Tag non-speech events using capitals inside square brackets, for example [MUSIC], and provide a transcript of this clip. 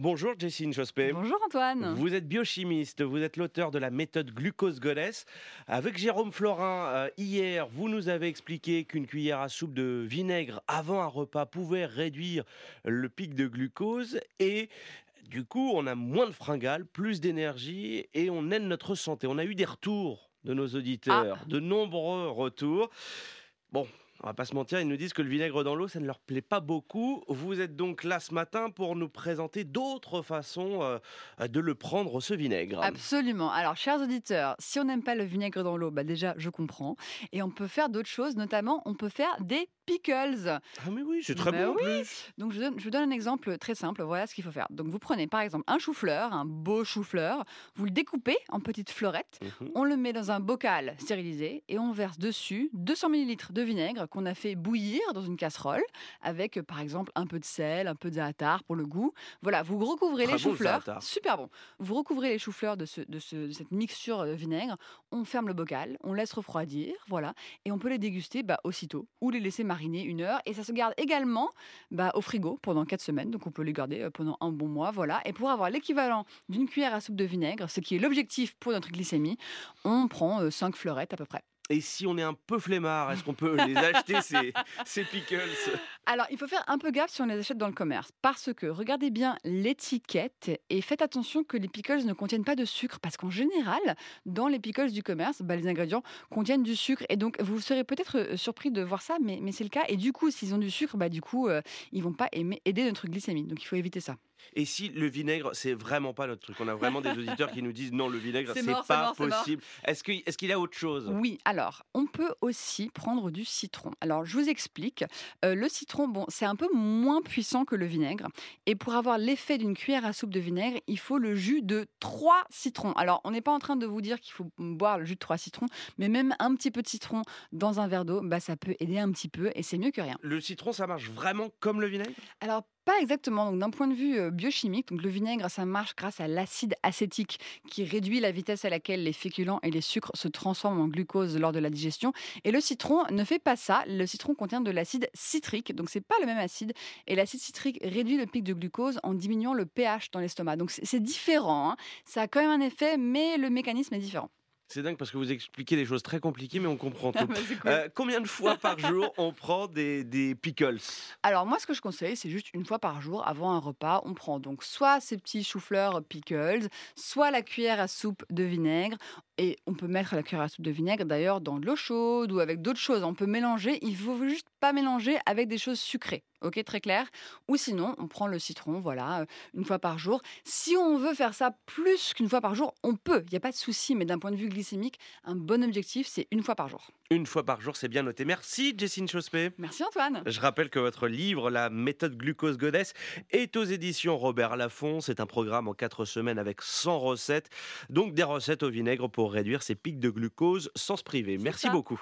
Bonjour Jessine Chospé. Bonjour Antoine. Vous êtes biochimiste, vous êtes l'auteur de la méthode glucose goddess. Avec Jérôme Florin, euh, hier, vous nous avez expliqué qu'une cuillère à soupe de vinaigre avant un repas pouvait réduire le pic de glucose et du coup, on a moins de fringales, plus d'énergie et on aide notre santé. On a eu des retours de nos auditeurs, de nombreux retours. Bon, on va pas se mentir, ils nous disent que le vinaigre dans l'eau, ça ne leur plaît pas beaucoup. Vous êtes donc là ce matin pour nous présenter d'autres façons euh, de le prendre, ce vinaigre. Absolument. Alors, chers auditeurs, si on n'aime pas le vinaigre dans l'eau, bah déjà, je comprends. Et on peut faire d'autres choses, notamment, on peut faire des pickles. Ah mais oui, c'est très Bah bon oui. Donc, je, donne- je vous donne un exemple très simple. Voilà ce qu'il faut faire. Donc, vous prenez par exemple un chou-fleur, un beau chou-fleur, vous le découpez en petites fleurettes. Mhm. On le met dans un bocal stérilisé et on verse dessus 200 ml de vinaigre qu'on a fait bouillir dans une casserole avec euh, par exemple un peu de sel, un peu de za'atar pour le goût. Voilà, vous recouvrez Très les bon, choux-fleurs. Super bon. Vous recouvrez les choux-fleurs de, ce- de ce- de cette mixture de vinaigre. On ferme le bocal, on laisse refroidir, voilà, et on peut les déguster bah, aussitôt ou les laisser mariner une heure. Et ça se garde également bah, au frigo pendant 4 semaines, donc on peut les garder euh, pendant un bon mois, voilà. Et pour avoir l'équivalent d'une cuillère à soupe de vinaigre, ce qui est l'objectif pour notre glycémie, on prend 5 fleurettes à peu près. Et si on est un peu flemmard, est-ce qu'on peut les acheter [LAUGHS] ces, ces pickles? Alors, il faut faire un peu gaffe si on les achète dans le commerce, parce que regardez bien l'étiquette et faites attention que les pickles ne contiennent pas de sucre, parce qu'en général, dans les pickles du commerce, bah, les ingrédients contiennent du sucre, et donc vous serez peut-être euh, surpris de voir ça, mais, mais c'est le cas. Et du coup, s'ils ont du sucre, bah, du coup, euh, ils vont pas aimer, aider notre glycémie, donc il faut éviter ça. Et si le vinaigre, c'est vraiment pas notre truc? On a vraiment des [LAUGHS] auditeurs qui nous disent non, le vinaigre, C'est pas mort. possible. Est-ce qu'il est qu'il y a autre chose? Oui, alors, on peut aussi prendre du citron. Alors, je vous explique. Euh, le citron, bon, c'est un peu moins puissant que le vinaigre. Et pour avoir l'effet d'une cuillère à soupe de vinaigre, il faut le jus de trois citrons. Alors, on n'est pas en train de vous dire qu'il faut boire le jus de trois citrons, mais même un petit peu de citron dans un verre d'eau, bah, ça peut aider un petit peu et c'est mieux que rien. Le citron, ça marche vraiment comme le vinaigre? Alors, pas exactement. Donc, d'un point de vue biochimique, donc le vinaigre, ça marche grâce à l'acide acétique qui réduit la vitesse à laquelle les féculents et les sucres se transforment en glucose lors de la digestion. Et le citron ne fait pas ça. Le citron contient de l'acide citrique, donc c'est pas le même acide. Et l'acide citrique réduit le pic de glucose en diminuant le pH dans l'estomac. Donc, c'est c'est différent. hein. Ça a quand même un effet, mais le mécanisme est différent. C'est dingue parce que vous expliquez des choses très compliquées, mais on comprend Ah tout. cool. Euh, combien de fois par jour [LAUGHS] on prend des, des pickles Alors moi, ce que je conseille, c'est juste une fois par jour, avant un repas, on prend donc soit ces petits choux-fleurs pickles, soit la cuillère à soupe de vinaigre. Et on peut mettre la cuillère à soupe de vinaigre d'ailleurs dans de l'eau chaude ou avec d'autres choses. On peut mélanger. Il faut juste pas mélanger avec des choses sucrées. Ok, très clair? Ou sinon, on prend le citron, voilà, euh, une fois par jour. Si on veut faire ça plus qu'une fois par jour, on peut. Il n'y a pas de souci. Mais d'un point de vue glycémique, un bon objectif, c'est une fois par jour. Une fois par jour, c'est bien noté. Merci Jessine Chospé. Merci Antoine. Je rappelle que votre livre, La méthode glucose goddess, est aux éditions Robert Laffont. C'est un programme en quatre semaines avec 100 recettes. Donc des recettes au vinaigre pour réduire ses pics de glucose sans se priver. Merci ça. beaucoup.